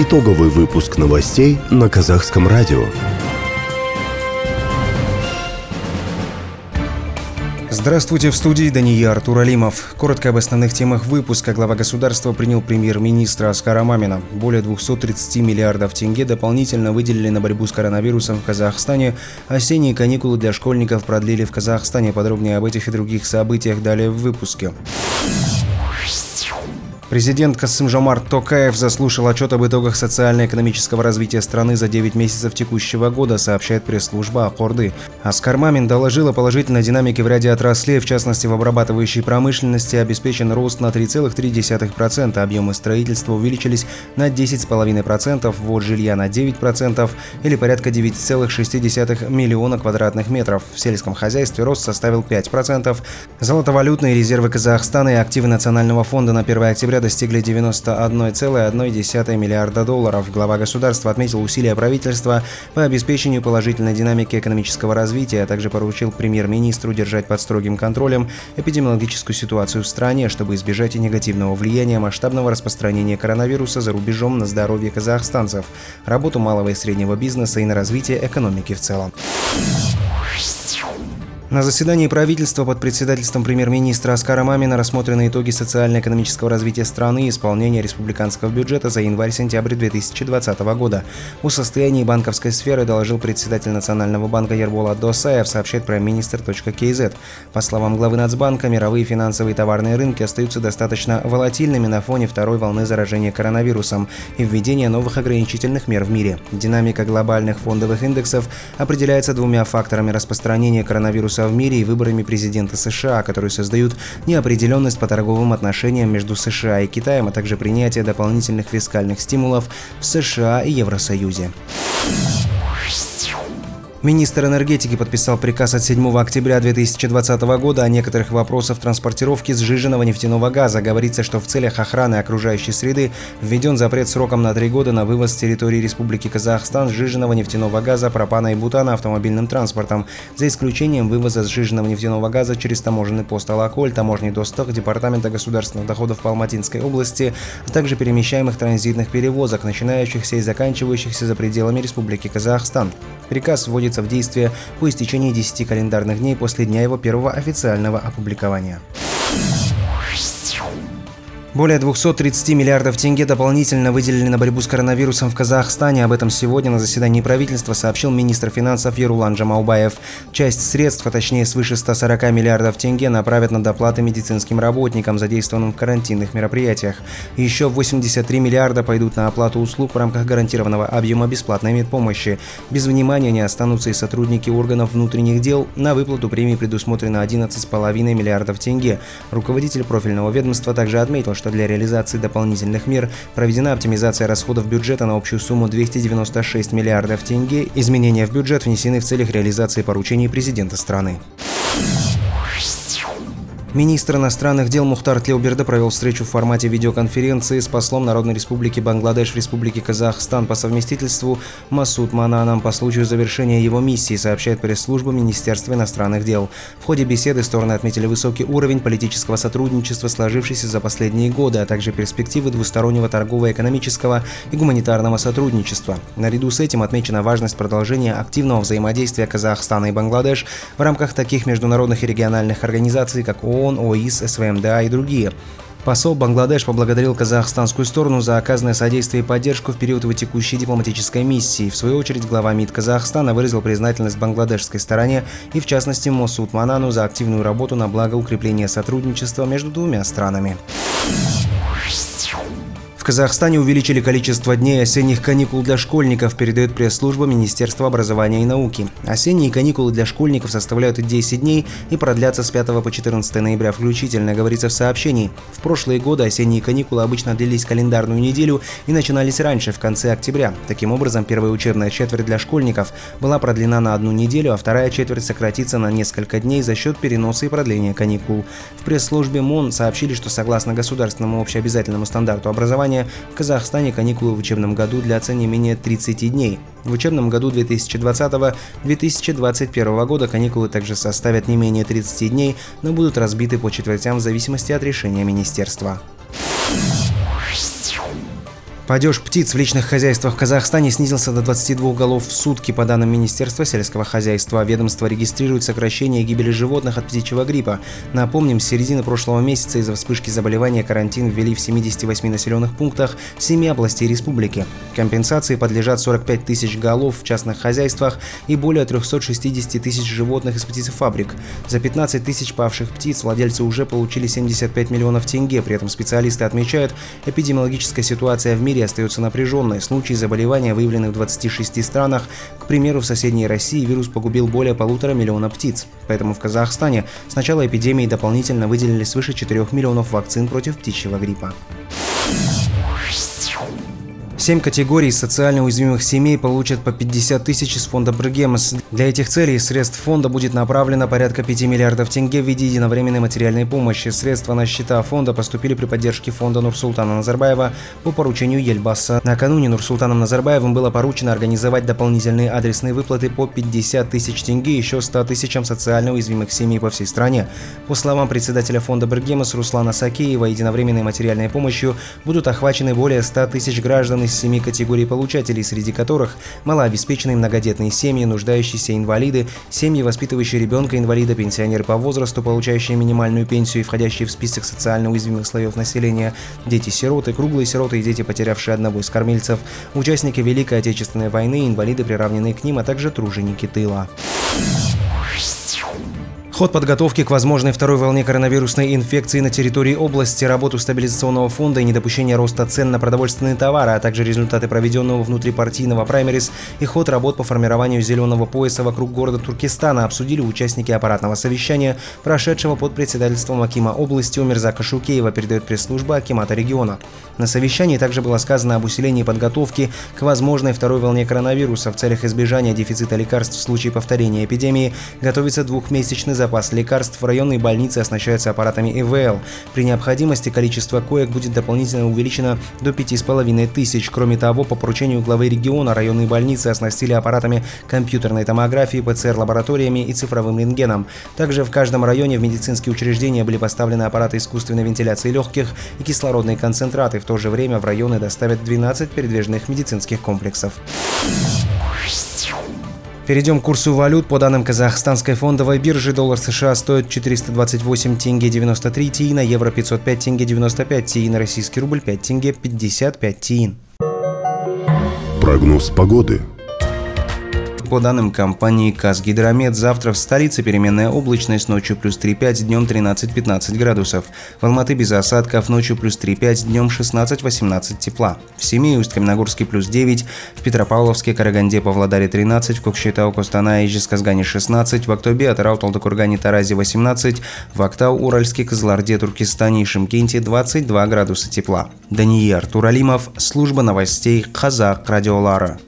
Итоговый выпуск новостей на казахском радио. Здравствуйте, в студии Дания Артур Алимов. Коротко об основных темах выпуска. Глава государства принял премьер-министра Аскара Мамина. Более 230 миллиардов тенге дополнительно выделили на борьбу с коронавирусом в Казахстане. Осенние каникулы для школьников продлили в Казахстане. Подробнее об этих и других событиях далее в выпуске. Президент Касым-Жомарт Токаев заслушал отчет об итогах социально-экономического развития страны за 9 месяцев текущего года, сообщает пресс-служба Акорды. Аскар Мамин доложил о положительной динамике в ряде отраслей, в частности в обрабатывающей промышленности обеспечен рост на 3,3%, объемы строительства увеличились на 10,5%, ввод жилья на 9% или порядка 9,6 миллиона квадратных метров. В сельском хозяйстве рост составил 5%. Золотовалютные резервы Казахстана и активы Национального фонда на 1 октября достигли 91,1 миллиарда долларов. Глава государства отметил усилия правительства по обеспечению положительной динамики экономического развития, а также поручил премьер-министру держать под строгим контролем эпидемиологическую ситуацию в стране, чтобы избежать негативного влияния масштабного распространения коронавируса за рубежом на здоровье казахстанцев, работу малого и среднего бизнеса и на развитие экономики в целом. На заседании правительства под председательством премьер-министра Аскара Мамина рассмотрены итоги социально-экономического развития страны и исполнения республиканского бюджета за январь-сентябрь 2020 года. О состоянии банковской сферы доложил председатель Национального банка Ербола Досаев, сообщает премьер-министр.кз. По словам главы Нацбанка, мировые финансовые и товарные рынки остаются достаточно волатильными на фоне второй волны заражения коронавирусом и введения новых ограничительных мер в мире. Динамика глобальных фондовых индексов определяется двумя факторами распространения коронавируса коронавируса в мире и выборами президента США, которые создают неопределенность по торговым отношениям между США и Китаем, а также принятие дополнительных фискальных стимулов в США и Евросоюзе. Министр энергетики подписал приказ от 7 октября 2020 года о некоторых вопросах транспортировки сжиженного нефтяного газа. Говорится, что в целях охраны окружающей среды введен запрет сроком на три года на вывоз с территории Республики Казахстан сжиженного нефтяного газа, пропана и бутана автомобильным транспортом, за исключением вывоза сжиженного нефтяного газа через таможенный пост Алаколь, таможенный доступ Департамента государственных доходов по Алматинской области, а также перемещаемых транзитных перевозок, начинающихся и заканчивающихся за пределами Республики Казахстан. Приказ вводит вводится в действие по истечении 10 календарных дней после дня его первого официального опубликования. Более 230 миллиардов тенге дополнительно выделили на борьбу с коронавирусом в Казахстане. Об этом сегодня на заседании правительства сообщил министр финансов Ерулан Джамаубаев. Часть средств, а точнее свыше 140 миллиардов тенге, направят на доплаты медицинским работникам, задействованным в карантинных мероприятиях. Еще 83 миллиарда пойдут на оплату услуг в рамках гарантированного объема бесплатной медпомощи. Без внимания не останутся и сотрудники органов внутренних дел. На выплату премии предусмотрено 11,5 миллиардов тенге. Руководитель профильного ведомства также отметил, что для реализации дополнительных мер проведена оптимизация расходов бюджета на общую сумму 296 миллиардов тенге. Изменения в бюджет внесены в целях реализации поручений президента страны. Министр иностранных дел Мухтар Тлеуберда провел встречу в формате видеоконференции с послом Народной Республики Бангладеш в Республике Казахстан по совместительству Масуд Мананом по случаю завершения его миссии, сообщает пресс-служба Министерства иностранных дел. В ходе беседы стороны отметили высокий уровень политического сотрудничества, сложившийся за последние годы, а также перспективы двустороннего торгово-экономического и гуманитарного сотрудничества. Наряду с этим отмечена важность продолжения активного взаимодействия Казахстана и Бангладеш в рамках таких международных и региональных организаций, как ООН, ООН, ОИС, СВМДА и другие. Посол Бангладеш поблагодарил казахстанскую сторону за оказанное содействие и поддержку в период его текущей дипломатической миссии. В свою очередь, глава МИД Казахстана выразил признательность бангладешской стороне и, в частности, Мосуд Манану за активную работу на благо укрепления сотрудничества между двумя странами. Казахстане увеличили количество дней осенних каникул для школьников, передает пресс-служба Министерства образования и науки. Осенние каникулы для школьников составляют 10 дней и продлятся с 5 по 14 ноября включительно, говорится в сообщении. В прошлые годы осенние каникулы обычно длились календарную неделю и начинались раньше, в конце октября. Таким образом, первая учебная четверть для школьников была продлена на одну неделю, а вторая четверть сократится на несколько дней за счет переноса и продления каникул. В пресс-службе МОН сообщили, что согласно государственному общеобязательному стандарту образования образования, в Казахстане каникулы в учебном году длятся не менее 30 дней. В учебном году 2020-2021 года каникулы также составят не менее 30 дней, но будут разбиты по четвертям в зависимости от решения министерства. Падеж птиц в личных хозяйствах в Казахстане снизился до 22 голов в сутки, по данным Министерства сельского хозяйства. Ведомство регистрирует сокращение гибели животных от птичьего гриппа. Напомним, с середины прошлого месяца из-за вспышки заболевания карантин ввели в 78 населенных пунктах 7 областей республики. Компенсации подлежат 45 тысяч голов в частных хозяйствах и более 360 тысяч животных из птицефабрик. За 15 тысяч павших птиц владельцы уже получили 75 миллионов тенге. При этом специалисты отмечают, эпидемиологическая ситуация в мире мире остается напряженной. Случаи заболевания выявлены в 26 странах. К примеру, в соседней России вирус погубил более полутора миллиона птиц. Поэтому в Казахстане с начала эпидемии дополнительно выделили свыше 4 миллионов вакцин против птичьего гриппа. Семь категорий социально уязвимых семей получат по 50 тысяч из фонда Бргемс. Для этих целей из средств фонда будет направлено порядка 5 миллиардов тенге в виде единовременной материальной помощи. Средства на счета фонда поступили при поддержке фонда Нурсултана Назарбаева по поручению Ельбаса. Накануне Нурсултаном Назарбаевым было поручено организовать дополнительные адресные выплаты по 50 тысяч тенге еще 100 тысячам социально уязвимых семей по всей стране. По словам председателя фонда Бргемс Руслана Сакеева, единовременной материальной помощью будут охвачены более 100 тысяч граждан из семи категорий получателей, среди которых малообеспеченные многодетные семьи, нуждающиеся инвалиды, семьи, воспитывающие ребенка-инвалида, пенсионеры по возрасту, получающие минимальную пенсию и входящие в список социально уязвимых слоев населения, дети-сироты, круглые сироты и дети, потерявшие одного из кормильцев, участники Великой Отечественной войны, инвалиды, приравненные к ним, а также труженики тыла. Ход подготовки к возможной второй волне коронавирусной инфекции на территории области, работу стабилизационного фонда и недопущение роста цен на продовольственные товары, а также результаты проведенного внутрипартийного праймерис и ход работ по формированию зеленого пояса вокруг города Туркестана обсудили участники аппаратного совещания, прошедшего под председательством Акима области Умерзака Шукеева, передает пресс-служба Акимата региона. На совещании также было сказано об усилении подготовки к возможной второй волне коронавируса в целях избежания дефицита лекарств в случае повторения эпидемии. Готовится двухмесячный запас запас лекарств в районной больнице оснащаются аппаратами ИВЛ. При необходимости количество коек будет дополнительно увеличено до 5,5 тысяч. Кроме того, по поручению главы региона районные больницы оснастили аппаратами компьютерной томографии, ПЦР-лабораториями и цифровым рентгеном. Также в каждом районе в медицинские учреждения были поставлены аппараты искусственной вентиляции легких и кислородные концентраты. В то же время в районы доставят 12 передвижных медицинских комплексов. Перейдем к курсу валют. По данным казахстанской фондовой биржи, доллар США стоит 428 тенге 93 тиина, евро 505 тенге 95 тиин, российский рубль 5 тенге 55 тиин. Прогноз погоды. По данным компании «Казгидромет», завтра в столице переменная облачность, ночью плюс 3,5, днем 13-15 градусов. В Алматы без осадков, ночью плюс 3,5, днем 16-18 тепла. В Семей, Усть-Каменогорске плюс 9, в Петропавловске, Караганде, Павлодаре 13, в Кокшетау, Костанае, Жесказгане 16, в Актобе, Атырау, Талдыкургане, Таразе 18, в Актау, Уральске, Кызыларде, Туркестане и Шимкенте 22 градуса тепла. Даниил Туралимов, служба новостей Казах Радиолара.